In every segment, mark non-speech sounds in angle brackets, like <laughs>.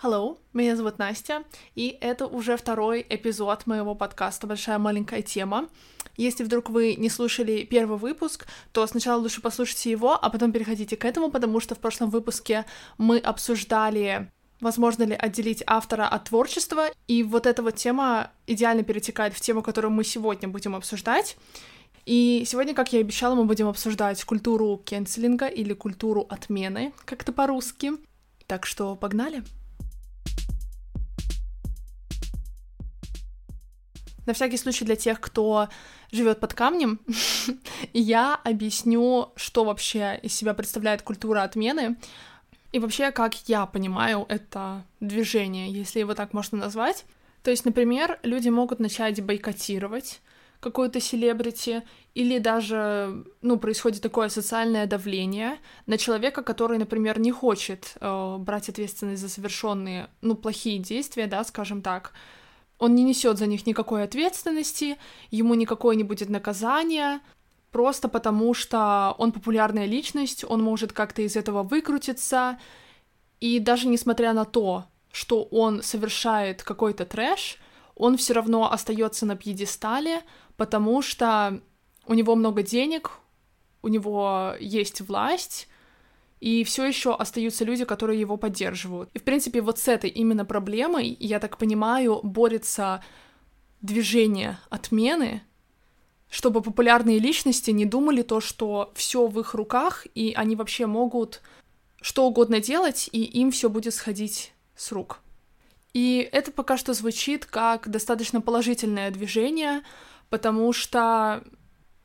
Hello, меня зовут Настя, и это уже второй эпизод моего подкаста «Большая маленькая тема». Если вдруг вы не слушали первый выпуск, то сначала лучше послушайте его, а потом переходите к этому, потому что в прошлом выпуске мы обсуждали возможно ли отделить автора от творчества, и вот эта вот тема идеально перетекает в тему, которую мы сегодня будем обсуждать. И сегодня, как я и обещала, мы будем обсуждать культуру кенселинга или культуру отмены, как это по-русски. Так что погнали! На всякий случай для тех, кто живет под камнем, <laughs> я объясню, что вообще из себя представляет культура отмены, и вообще, как я понимаю это движение, если его так можно назвать. То есть, например, люди могут начать бойкотировать какую-то селебрити, или даже, ну, происходит такое социальное давление на человека, который, например, не хочет э, брать ответственность за совершенные, ну, плохие действия, да, скажем так, он не несет за них никакой ответственности, ему никакое не будет наказания, просто потому что он популярная личность, он может как-то из этого выкрутиться, и даже несмотря на то, что он совершает какой-то трэш, он все равно остается на пьедестале, потому что у него много денег, у него есть власть, и все еще остаются люди, которые его поддерживают. И, в принципе, вот с этой именно проблемой, я так понимаю, борется движение отмены, чтобы популярные личности не думали то, что все в их руках, и они вообще могут что угодно делать, и им все будет сходить с рук. И это пока что звучит как достаточно положительное движение, потому что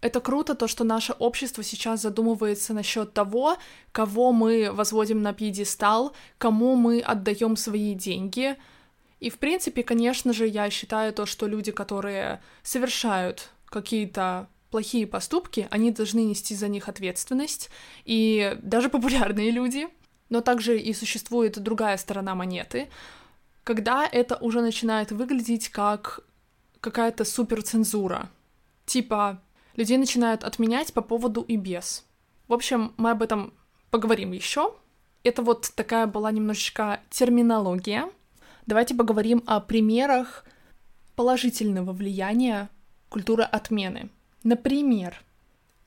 это круто, то, что наше общество сейчас задумывается насчет того, кого мы возводим на пьедестал, кому мы отдаем свои деньги. И, в принципе, конечно же, я считаю то, что люди, которые совершают какие-то плохие поступки, они должны нести за них ответственность, и даже популярные люди. Но также и существует другая сторона монеты, когда это уже начинает выглядеть как какая-то суперцензура. Типа, людей начинают отменять по поводу и без. В общем, мы об этом поговорим еще. Это вот такая была немножечко терминология. Давайте поговорим о примерах положительного влияния культуры отмены. Например,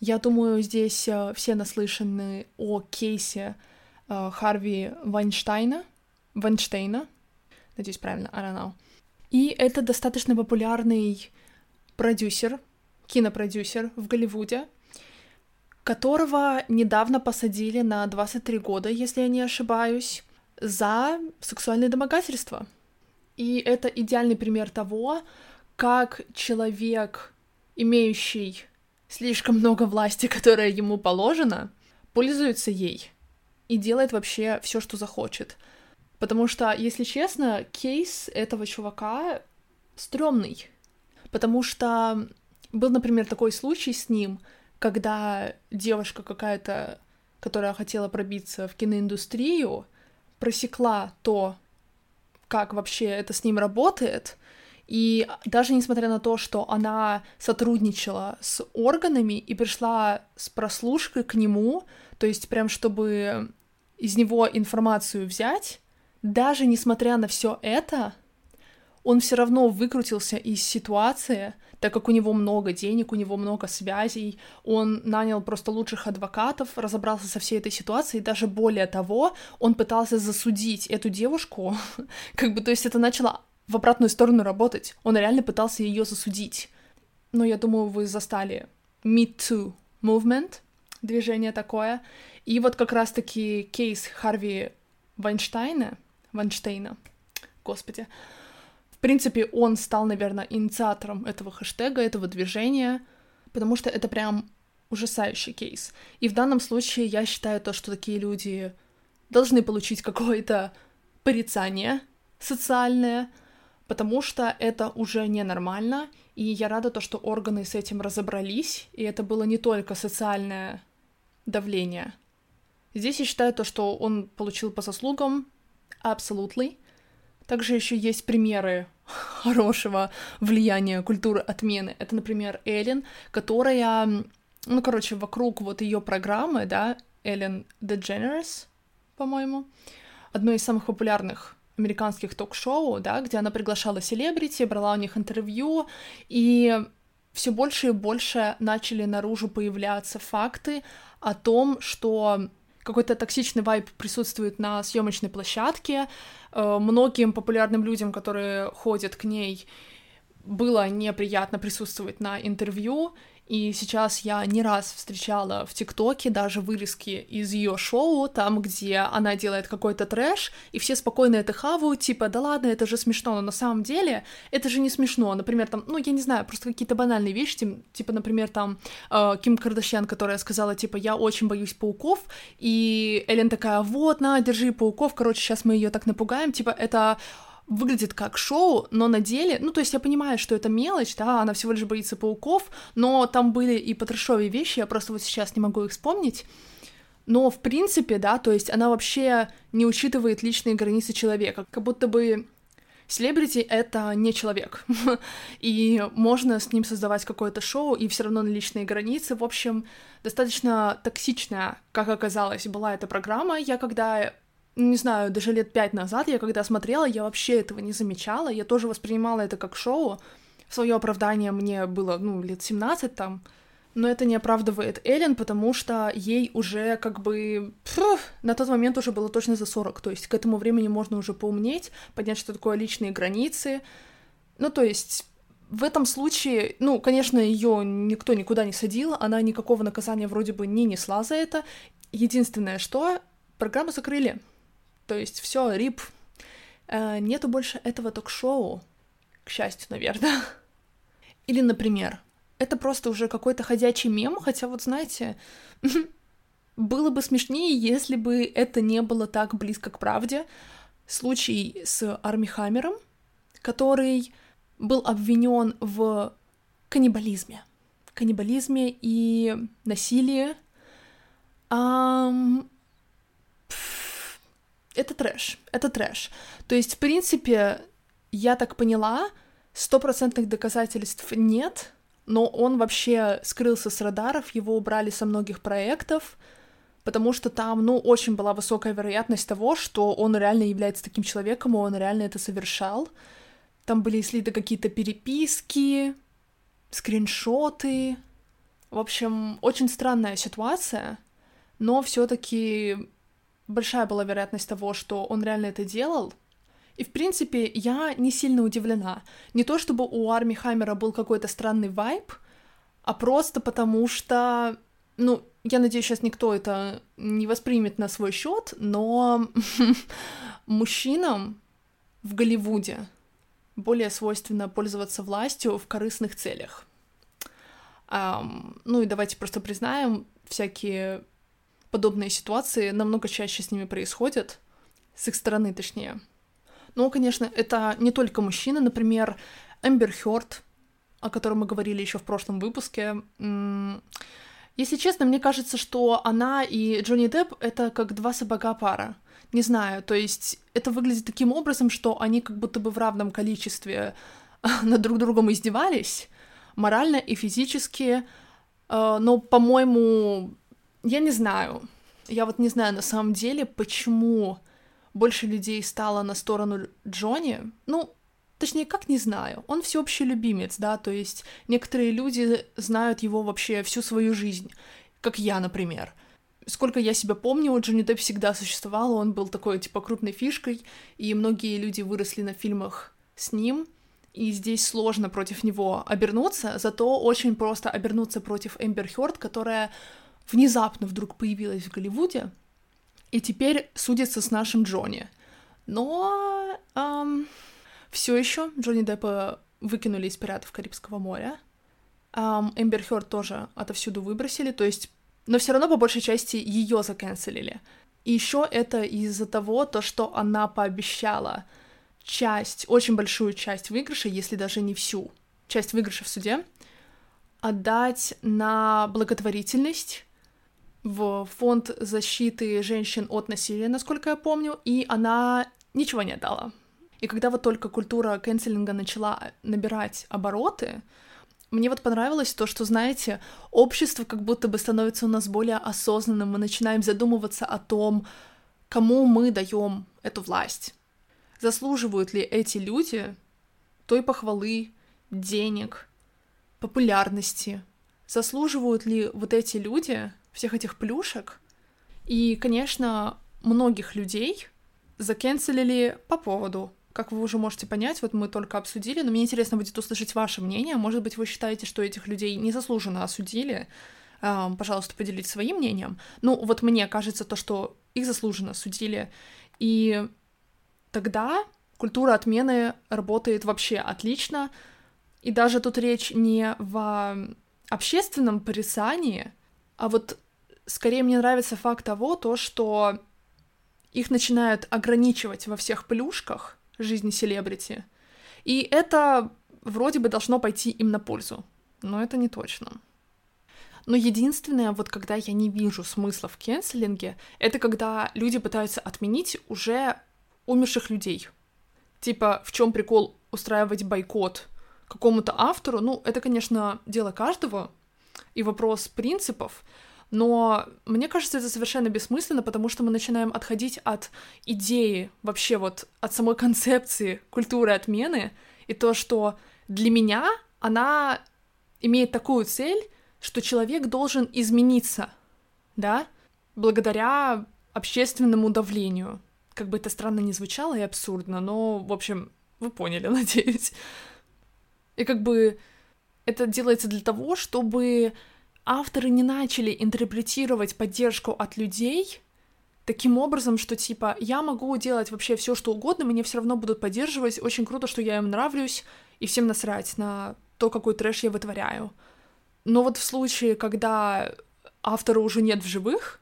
я думаю, здесь э, все наслышаны о кейсе э, Харви Вайнштейна, Вайнштейна, надеюсь, правильно, I don't know. И это достаточно популярный продюсер, кинопродюсер в Голливуде, которого недавно посадили на 23 года, если я не ошибаюсь, за сексуальное домогательство. И это идеальный пример того, как человек, имеющий слишком много власти, <laughs> которая ему положена, пользуется ей и делает вообще все, что захочет. Потому что, если честно, кейс этого чувака стрёмный. Потому что был, например, такой случай с ним, когда девушка какая-то, которая хотела пробиться в киноиндустрию, просекла то, как вообще это с ним работает, и даже несмотря на то, что она сотрудничала с органами и пришла с прослушкой к нему, то есть прям чтобы из него информацию взять, даже несмотря на все это, он все равно выкрутился из ситуации, так как у него много денег, у него много связей, он нанял просто лучших адвокатов, разобрался со всей этой ситуацией, даже более того, он пытался засудить эту девушку, <laughs> как бы, то есть это начало в обратную сторону работать, он реально пытался ее засудить. Но я думаю, вы застали Me Too movement, движение такое, и вот как раз-таки кейс Харви Вайнштейна, Вайнштейна, господи, принципе, он стал, наверное, инициатором этого хэштега, этого движения, потому что это прям ужасающий кейс. И в данном случае я считаю то, что такие люди должны получить какое-то порицание социальное, потому что это уже ненормально, и я рада то, что органы с этим разобрались, и это было не только социальное давление. Здесь я считаю то, что он получил по заслугам, абсолютно, также еще есть примеры <laughs> хорошего влияния культуры отмены. Это, например, Эллен, которая, ну, короче, вокруг вот ее программы, да, Эллен DeGeneres, по-моему, одной из самых популярных американских ток-шоу, да, где она приглашала селебрити, брала у них интервью, и все больше и больше начали наружу появляться факты о том, что какой-то токсичный вайб присутствует на съемочной площадке. Э, многим популярным людям, которые ходят к ней, было неприятно присутствовать на интервью, и сейчас я не раз встречала в ТикТоке даже вырезки из ее шоу, там, где она делает какой-то трэш, и все спокойно это хавают, типа, да ладно, это же смешно, но на самом деле это же не смешно. Например, там, ну, я не знаю, просто какие-то банальные вещи, типа, например, там, э, Ким Кардашьян, которая сказала, типа, я очень боюсь пауков, и Элен такая, вот, на, держи пауков, короче, сейчас мы ее так напугаем, типа, это выглядит как шоу, но на деле, ну, то есть я понимаю, что это мелочь, да, она всего лишь боится пауков, но там были и потрошовые вещи, я просто вот сейчас не могу их вспомнить, но, в принципе, да, то есть она вообще не учитывает личные границы человека, как будто бы Селебрити — это не человек, <laughs> и можно с ним создавать какое-то шоу, и все равно на личные границы. В общем, достаточно токсичная, как оказалось, была эта программа. Я когда не знаю, даже лет пять назад, я когда смотрела, я вообще этого не замечала, я тоже воспринимала это как шоу. Свое оправдание мне было, ну, лет 17 там, но это не оправдывает Эллен, потому что ей уже как бы... Фу, на тот момент уже было точно за 40, то есть к этому времени можно уже поумнеть, понять, что такое личные границы. Ну, то есть в этом случае, ну, конечно, ее никто никуда не садил, она никакого наказания вроде бы не несла за это. Единственное, что программу закрыли. То есть все, рип. Э, нету больше этого ток-шоу. К счастью, наверное. Или, например, это просто уже какой-то ходячий мем, хотя вот знаете, <laughs> было бы смешнее, если бы это не было так близко к правде. Случай с Арми Хаммером, который был обвинен в каннибализме. Каннибализме и насилии. Um, это трэш, это трэш. То есть, в принципе, я так поняла, стопроцентных доказательств нет, но он вообще скрылся с радаров, его убрали со многих проектов, потому что там, ну, очень была высокая вероятность того, что он реально является таким человеком, и он реально это совершал. Там были слиты какие-то переписки, скриншоты. В общем, очень странная ситуация, но все-таки большая была вероятность того, что он реально это делал. И, в принципе, я не сильно удивлена. Не то, чтобы у Арми Хаммера был какой-то странный вайб, а просто потому что, ну, я надеюсь, сейчас никто это не воспримет на свой счет, но <laughs> мужчинам в Голливуде более свойственно пользоваться властью в корыстных целях. Um, ну и давайте просто признаем, всякие подобные ситуации намного чаще с ними происходят, с их стороны точнее. Но, конечно, это не только мужчины, например, Эмбер Хёрд, о котором мы говорили еще в прошлом выпуске. Если честно, мне кажется, что она и Джонни Депп — это как два собака пара. Не знаю, то есть это выглядит таким образом, что они как будто бы в равном количестве над друг другом издевались, морально и физически, э, но, по-моему, я не знаю. Я вот не знаю на самом деле, почему больше людей стало на сторону Джонни. Ну, точнее, как не знаю. Он всеобщий любимец, да, то есть некоторые люди знают его вообще всю свою жизнь, как я, например. Сколько я себя помню, Джонни Депп всегда существовал, он был такой, типа, крупной фишкой, и многие люди выросли на фильмах с ним, и здесь сложно против него обернуться, зато очень просто обернуться против Эмбер Хёрд, которая внезапно вдруг появилась в Голливуде и теперь судится с нашим Джонни. Но эм, все еще Джонни Деппа выкинули из «Пиратов Карибского моря». Эм, Эмбер Хёрд тоже отовсюду выбросили, то есть... Но все равно по большей части ее заканцелили. И еще это из-за того, то, что она пообещала часть, очень большую часть выигрыша, если даже не всю, часть выигрыша в суде, отдать на благотворительность в фонд защиты женщин от насилия, насколько я помню, и она ничего не отдала. И когда вот только культура кэнселинга начала набирать обороты, мне вот понравилось то, что, знаете, общество как будто бы становится у нас более осознанным, мы начинаем задумываться о том, кому мы даем эту власть. заслуживают ли эти люди той похвалы, денег, популярности, заслуживают ли вот эти люди всех этих плюшек. И, конечно, многих людей закенселили по поводу как вы уже можете понять, вот мы только обсудили, но мне интересно будет услышать ваше мнение. Может быть, вы считаете, что этих людей незаслуженно осудили. Пожалуйста, поделитесь своим мнением. Ну, вот мне кажется то, что их заслуженно осудили. И тогда культура отмены работает вообще отлично. И даже тут речь не в общественном порицании, а вот скорее мне нравится факт того, то, что их начинают ограничивать во всех плюшках, жизни селебрити. И это вроде бы должно пойти им на пользу, но это не точно. Но единственное, вот когда я не вижу смысла в кенселинге, это когда люди пытаются отменить уже умерших людей. Типа, в чем прикол устраивать бойкот какому-то автору? Ну, это, конечно, дело каждого и вопрос принципов, но мне кажется, это совершенно бессмысленно, потому что мы начинаем отходить от идеи, вообще вот от самой концепции культуры отмены, и то, что для меня она имеет такую цель, что человек должен измениться, да, благодаря общественному давлению. Как бы это странно не звучало и абсурдно, но, в общем, вы поняли, <laughs> надеюсь. И как бы это делается для того, чтобы авторы не начали интерпретировать поддержку от людей таким образом, что типа я могу делать вообще все, что угодно, меня все равно будут поддерживать, очень круто, что я им нравлюсь, и всем насрать на то, какой трэш я вытворяю. Но вот в случае, когда автора уже нет в живых,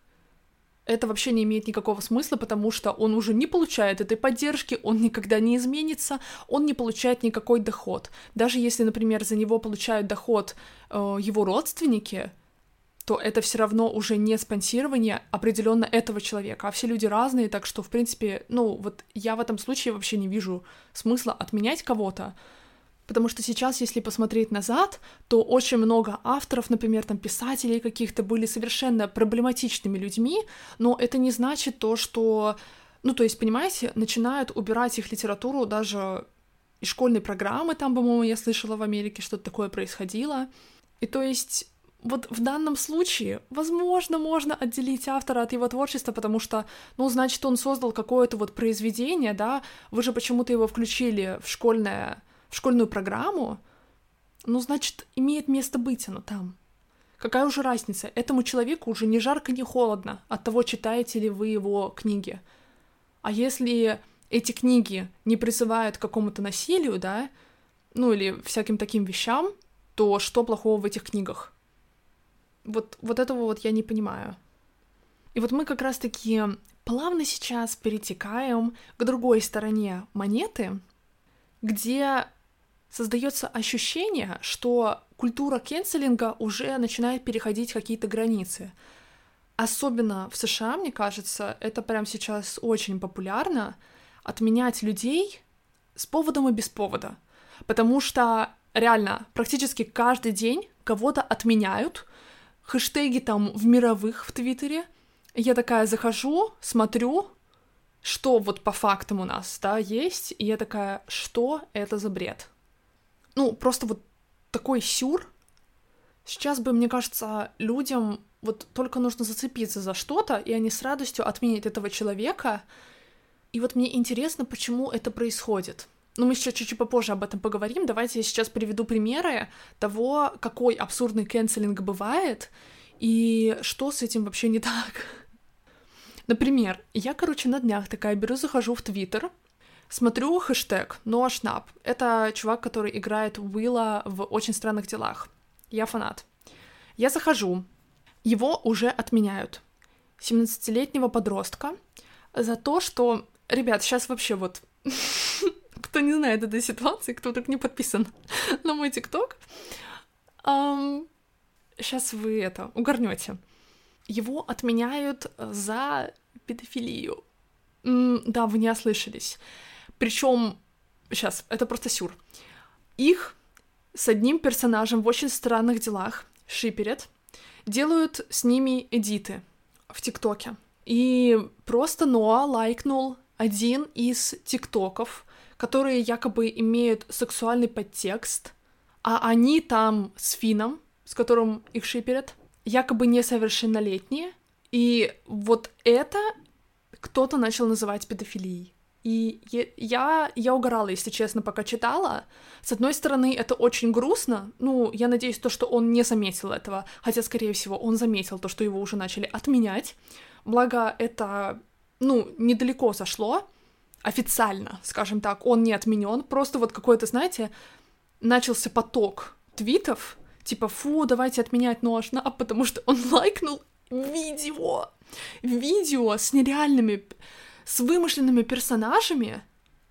это вообще не имеет никакого смысла, потому что он уже не получает этой поддержки, он никогда не изменится, он не получает никакой доход. Даже если, например, за него получают доход э, его родственники, то это все равно уже не спонсирование определенно этого человека, а все люди разные, так что, в принципе, ну, вот я в этом случае вообще не вижу смысла отменять кого-то, Потому что сейчас, если посмотреть назад, то очень много авторов, например, там писателей каких-то были совершенно проблематичными людьми, но это не значит то, что... Ну, то есть, понимаете, начинают убирать их литературу даже из школьной программы, там, по-моему, я слышала в Америке, что-то такое происходило. И то есть вот в данном случае, возможно, можно отделить автора от его творчества, потому что, ну, значит, он создал какое-то вот произведение, да, вы же почему-то его включили в школьное школьную программу, ну, значит, имеет место быть оно там. Какая уже разница? Этому человеку уже ни жарко, ни холодно от того, читаете ли вы его книги. А если эти книги не призывают к какому-то насилию, да, ну или всяким таким вещам, то что плохого в этих книгах? Вот, вот этого вот я не понимаю. И вот мы как раз-таки плавно сейчас перетекаем к другой стороне монеты, где создается ощущение, что культура кенселинга уже начинает переходить какие-то границы. Особенно в США, мне кажется, это прям сейчас очень популярно отменять людей с поводом и без повода. Потому что реально практически каждый день кого-то отменяют, хэштеги там в мировых в Твиттере. Я такая захожу, смотрю, что вот по фактам у нас, да, есть, и я такая, что это за бред? Ну, просто вот такой сюр. Сейчас бы, мне кажется, людям вот только нужно зацепиться за что-то, и они с радостью отменят этого человека. И вот мне интересно, почему это происходит. Ну, мы еще чуть-чуть попозже об этом поговорим. Давайте я сейчас приведу примеры того, какой абсурдный кэнселинг бывает, и что с этим вообще не так. Например, я, короче, на днях такая беру, захожу в Твиттер, Смотрю хэштег Ноа Шнап. Это чувак, который играет Уилла в «Очень странных делах». Я фанат. Я захожу. Его уже отменяют. 17-летнего подростка за то, что... Ребят, сейчас вообще вот... <laughs> кто не знает этой ситуации, кто так не подписан на мой ТикТок, сейчас вы это угорнете. Его отменяют за педофилию. Да, вы не ослышались. Причем, сейчас, это просто сюр. Их с одним персонажем в очень странных делах шиперят, делают с ними эдиты в ТикТоке. И просто Ноа лайкнул один из тиктоков, которые якобы имеют сексуальный подтекст, а они там с Фином, с которым их шиперят, якобы несовершеннолетние, и вот это кто-то начал называть педофилией. И я, я угорала, если честно, пока читала. С одной стороны, это очень грустно. Ну, я надеюсь, то, что он не заметил этого. Хотя, скорее всего, он заметил то, что его уже начали отменять. Благо, это, ну, недалеко сошло. Официально, скажем так, он не отменен. Просто вот какой-то, знаете, начался поток твитов, типа, фу, давайте отменять нож, а потому что он лайкнул видео. Видео с нереальными с вымышленными персонажами,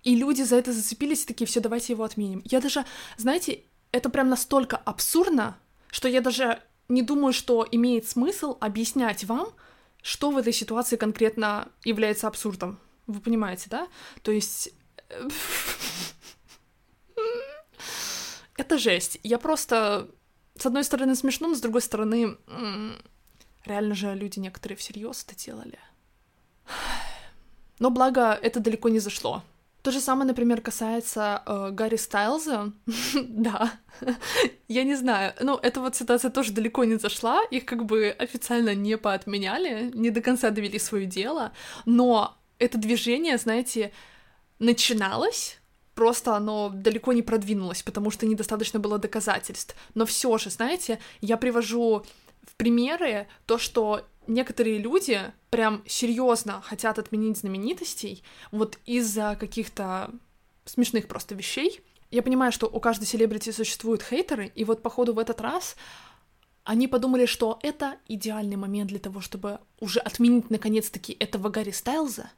и люди за это зацепились и такие, все, давайте его отменим. Я даже, знаете, это прям настолько абсурдно, что я даже не думаю, что имеет смысл объяснять вам, что в этой ситуации конкретно является абсурдом. Вы понимаете, да? То есть... <laughs> Это жесть. Я просто... С одной стороны смешно, но с другой стороны... Реально же люди некоторые всерьез это делали. Но благо это далеко не зашло. То же самое, например, касается э, Гарри Стайлза. <laughs> да, я не знаю. Ну, эта вот ситуация тоже далеко не зашла. Их как бы официально не поотменяли, не до конца довели свое дело. Но это движение, знаете, начиналось, просто оно далеко не продвинулось, потому что недостаточно было доказательств. Но все же, знаете, я привожу в примеры то, что некоторые люди прям серьезно хотят отменить знаменитостей вот из-за каких-то смешных просто вещей. Я понимаю, что у каждой селебрити существуют хейтеры, и вот походу в этот раз они подумали, что это идеальный момент для того, чтобы уже отменить наконец-таки этого Гарри Стайлза,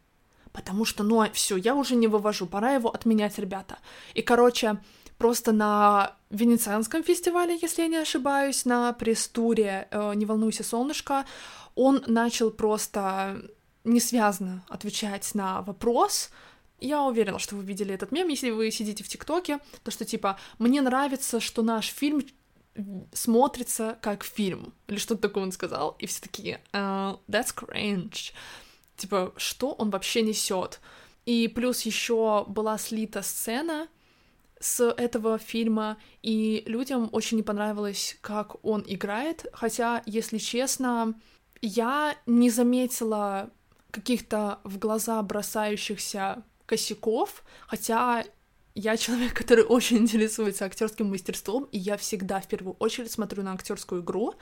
потому что, ну, все, я уже не вывожу, пора его отменять, ребята. И, короче, просто на Венецианском фестивале, если я не ошибаюсь, на пресс-туре э, «Не волнуйся, солнышко», он начал просто несвязно отвечать на вопрос. Я уверена, что вы видели этот мем, если вы сидите в ТикТоке, то что типа «Мне нравится, что наш фильм смотрится как фильм», или что-то такое он сказал, и все такие uh, «That's cringe». Типа, что он вообще несет? И плюс еще была слита сцена, с этого фильма, и людям очень не понравилось, как он играет, хотя, если честно, я не заметила каких-то в глаза бросающихся косяков, хотя я человек, который очень интересуется актерским мастерством, и я всегда в первую очередь смотрю на актерскую игру.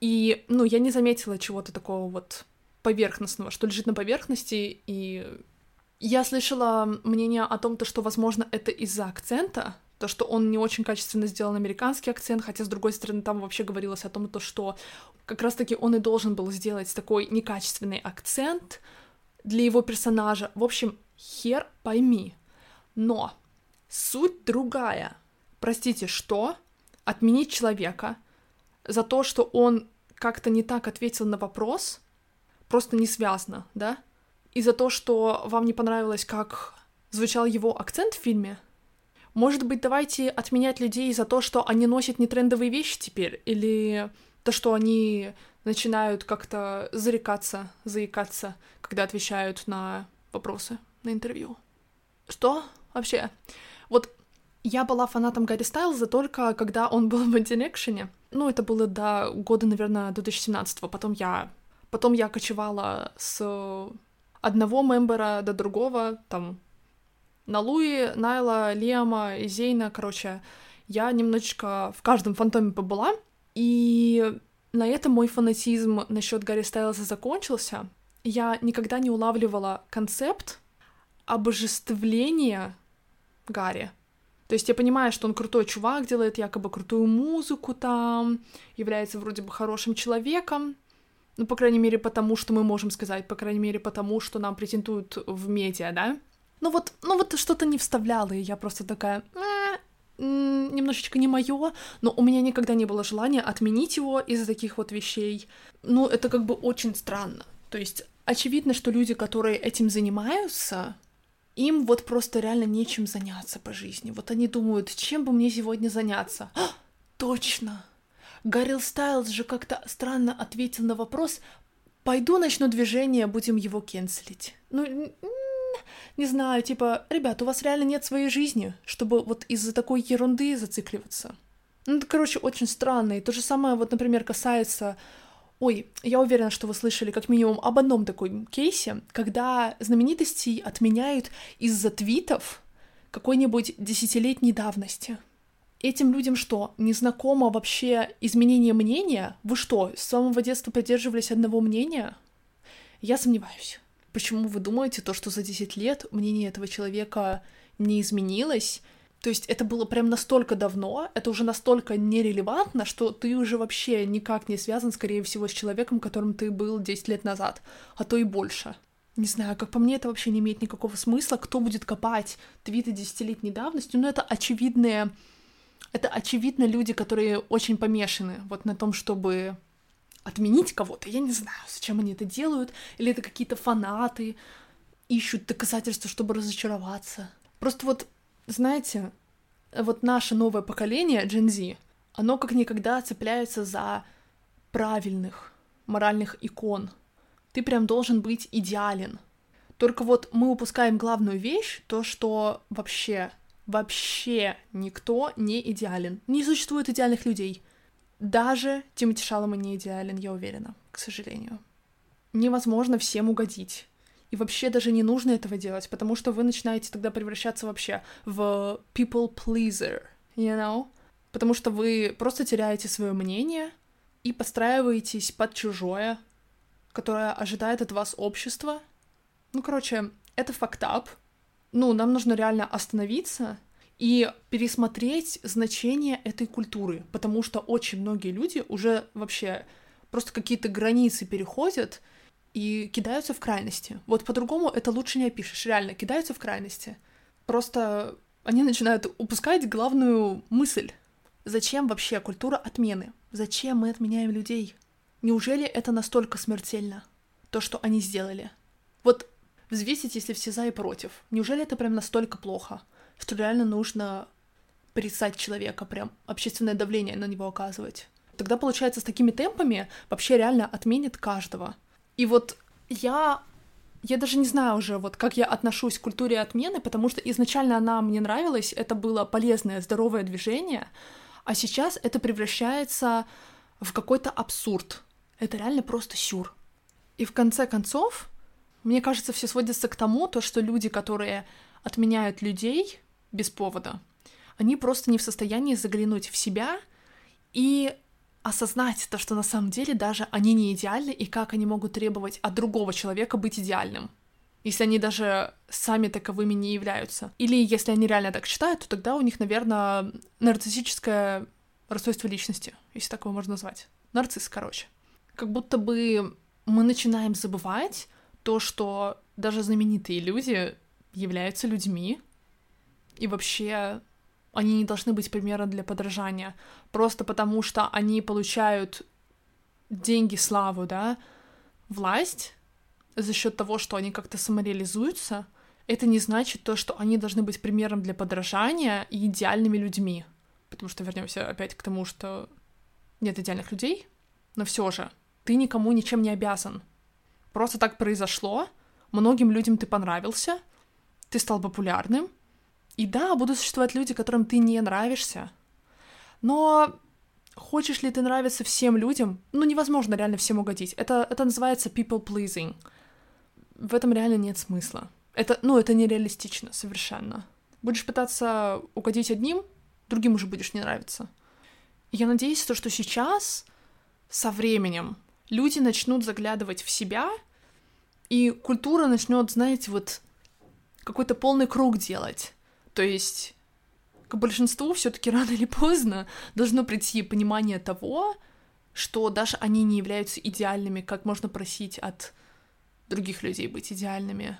И, ну, я не заметила чего-то такого вот поверхностного, что лежит на поверхности, и я слышала мнение о том, то, что, возможно, это из-за акцента, то, что он не очень качественно сделан американский акцент, хотя, с другой стороны, там вообще говорилось о том, то, что как раз-таки он и должен был сделать такой некачественный акцент для его персонажа. В общем, хер пойми. Но суть другая. Простите, что? Отменить человека за то, что он как-то не так ответил на вопрос, просто не связано, да? И за то, что вам не понравилось, как звучал его акцент в фильме, может быть, давайте отменять людей за то, что они носят нетрендовые вещи теперь, или то, что они начинают как-то зарекаться, заикаться, когда отвечают на вопросы на интервью. Что вообще? Вот я была фанатом Гарри Стайлза только когда он был в Direction. Ну, это было до года, наверное, 2017 -го. Потом я... Потом я кочевала с одного мембера до другого, там, на Луи, Найла, Лема, Зейна, короче, я немножечко в каждом фантоме побыла, и на этом мой фанатизм насчет Гарри Стайлза закончился. Я никогда не улавливала концепт обожествления Гарри. То есть я понимаю, что он крутой чувак, делает якобы крутую музыку там, является вроде бы хорошим человеком, ну, по крайней мере, потому что мы можем сказать, по крайней мере, потому что нам претендуют в медиа, да? Ну вот, ну вот что-то не вставляла, и я просто такая, немножечко не мое, но у меня никогда не было желания отменить его из-за таких вот вещей. Ну, это как бы очень странно. То есть очевидно, что люди, которые этим занимаются, им вот просто реально нечем заняться по жизни. Вот они думают, чем бы мне сегодня заняться? А, точно! Гаррил Стайлз же как-то странно ответил на вопрос, пойду начну движение, будем его кенселить. Ну, не знаю, типа, ребят, у вас реально нет своей жизни, чтобы вот из-за такой ерунды зацикливаться. Ну, это, короче, очень странно. И то же самое, вот, например, касается Ой, я уверена, что вы слышали как минимум об одном такой кейсе, когда знаменитостей отменяют из-за твитов какой-нибудь десятилетней давности. Этим людям что, незнакомо вообще изменение мнения? Вы что, с самого детства поддерживались одного мнения? Я сомневаюсь. Почему вы думаете, то, что за 10 лет мнение этого человека не изменилось, то есть это было прям настолько давно, это уже настолько нерелевантно, что ты уже вообще никак не связан, скорее всего, с человеком, которым ты был 10 лет назад, а то и больше. Не знаю, как по мне, это вообще не имеет никакого смысла. Кто будет копать твиты десятилетней давности? Ну, это очевидные... Это очевидно люди, которые очень помешаны вот на том, чтобы отменить кого-то. Я не знаю, зачем они это делают. Или это какие-то фанаты ищут доказательства, чтобы разочароваться. Просто вот знаете, вот наше новое поколение, Gen Z, оно как никогда цепляется за правильных моральных икон. Ты прям должен быть идеален. Только вот мы упускаем главную вещь, то, что вообще, вообще никто не идеален. Не существует идеальных людей. Даже Тимати Шалома не идеален, я уверена, к сожалению. Невозможно всем угодить. И вообще даже не нужно этого делать, потому что вы начинаете тогда превращаться вообще в people pleaser, you know? Потому что вы просто теряете свое мнение и подстраиваетесь под чужое, которое ожидает от вас общество. Ну, короче, это up. Ну, нам нужно реально остановиться и пересмотреть значение этой культуры, потому что очень многие люди уже вообще просто какие-то границы переходят, и кидаются в крайности. Вот по-другому это лучше не опишешь, реально, кидаются в крайности. Просто они начинают упускать главную мысль. Зачем вообще культура отмены? Зачем мы отменяем людей? Неужели это настолько смертельно? То, что они сделали. Вот взвесить, если все за и против. Неужели это прям настолько плохо, что реально нужно порицать человека, прям общественное давление на него оказывать? Тогда, получается, с такими темпами вообще реально отменит каждого. И вот я я даже не знаю уже, вот как я отношусь к культуре отмены, потому что изначально она мне нравилась, это было полезное, здоровое движение, а сейчас это превращается в какой-то абсурд. Это реально просто сюр. И в конце концов, мне кажется, все сводится к тому, то, что люди, которые отменяют людей без повода, они просто не в состоянии заглянуть в себя и осознать то, что на самом деле даже они не идеальны, и как они могут требовать от другого человека быть идеальным, если они даже сами таковыми не являются. Или если они реально так считают, то тогда у них, наверное, нарциссическое расстройство личности, если так его можно назвать. Нарцисс, короче. Как будто бы мы начинаем забывать то, что даже знаменитые люди являются людьми, и вообще они не должны быть примером для подражания, просто потому что они получают деньги, славу, да, власть за счет того, что они как-то самореализуются, это не значит то, что они должны быть примером для подражания и идеальными людьми. Потому что вернемся опять к тому, что нет идеальных людей, но все же ты никому ничем не обязан. Просто так произошло, многим людям ты понравился, ты стал популярным, и да, будут существовать люди, которым ты не нравишься. Но хочешь ли ты нравиться всем людям? Ну, невозможно реально всем угодить. Это, это называется people pleasing. В этом реально нет смысла. Это, ну, это нереалистично совершенно. Будешь пытаться угодить одним, другим уже будешь не нравиться. я надеюсь, то, что сейчас, со временем, люди начнут заглядывать в себя, и культура начнет, знаете, вот какой-то полный круг делать. То есть к большинству все-таки <laughs> рано или поздно должно прийти понимание того, что даже они не являются идеальными, как можно просить от других людей быть идеальными.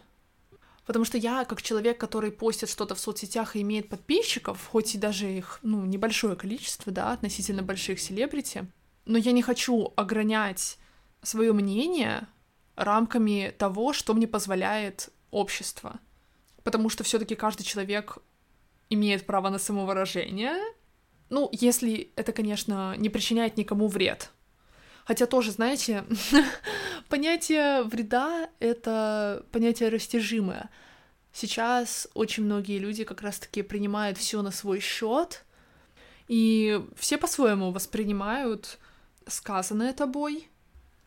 Потому что я, как человек, который постит что-то в соцсетях и имеет подписчиков, хоть и даже их, ну, небольшое количество, да, относительно больших селебрити, но я не хочу огранять свое мнение рамками того, что мне позволяет общество. Потому что все-таки каждый человек имеет право на самовыражение. Ну, если это, конечно, не причиняет никому вред. Хотя тоже, знаете, <laughs> понятие вреда — это понятие растяжимое. Сейчас очень многие люди как раз-таки принимают все на свой счет, и все по-своему воспринимают сказанное тобой.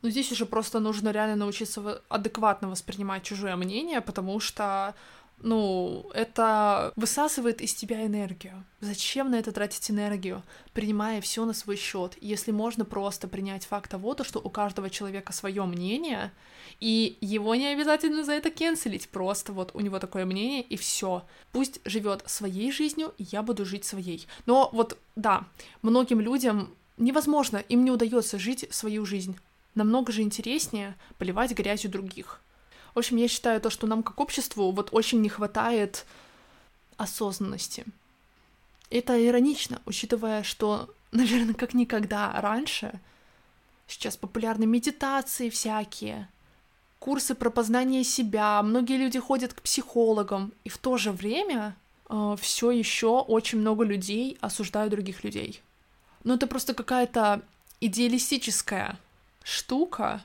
Но здесь уже просто нужно реально научиться адекватно воспринимать чужое мнение, потому что ну, это высасывает из тебя энергию. Зачем на это тратить энергию, принимая все на свой счет, если можно просто принять факт того, то, что у каждого человека свое мнение, и его не обязательно за это кенселить, просто вот у него такое мнение, и все. Пусть живет своей жизнью, и я буду жить своей. Но вот, да, многим людям невозможно, им не удается жить свою жизнь. Намного же интереснее поливать грязью других. В общем, я считаю то, что нам как обществу вот очень не хватает осознанности. Это иронично, учитывая, что, <laughs> наверное, как никогда раньше сейчас популярны медитации всякие, курсы про познание себя, многие люди ходят к психологам, и в то же время э, все еще очень много людей осуждают других людей. Но это просто какая-то идеалистическая штука,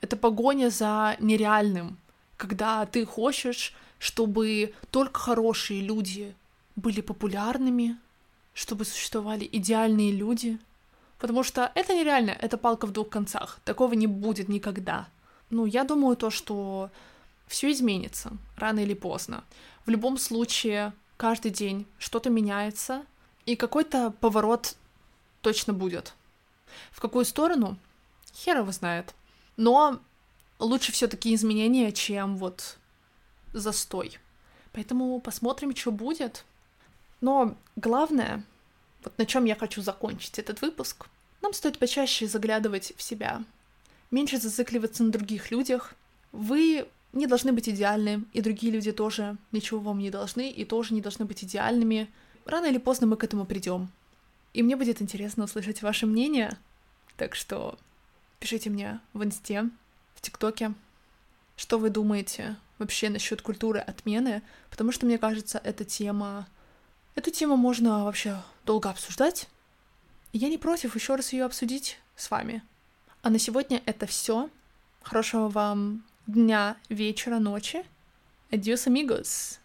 это погоня за нереальным, когда ты хочешь, чтобы только хорошие люди были популярными, чтобы существовали идеальные люди. Потому что это нереально, это палка в двух концах. Такого не будет никогда. Ну, я думаю то, что все изменится рано или поздно. В любом случае, каждый день что-то меняется, и какой-то поворот точно будет. В какую сторону? Хер его знает. Но лучше все-таки изменения, чем вот застой. Поэтому посмотрим, что будет. Но главное, вот на чем я хочу закончить этот выпуск, нам стоит почаще заглядывать в себя, меньше зацикливаться на других людях. Вы не должны быть идеальны, и другие люди тоже ничего вам не должны, и тоже не должны быть идеальными. Рано или поздно мы к этому придем. И мне будет интересно услышать ваше мнение, так что Пишите мне в инсте, в ТикТоке, что вы думаете вообще насчет культуры отмены, потому что мне кажется, эта тема... Эту тему можно вообще долго обсуждать. И я не против еще раз ее обсудить с вами. А на сегодня это все. Хорошего вам дня, вечера, ночи. Adios, amigos!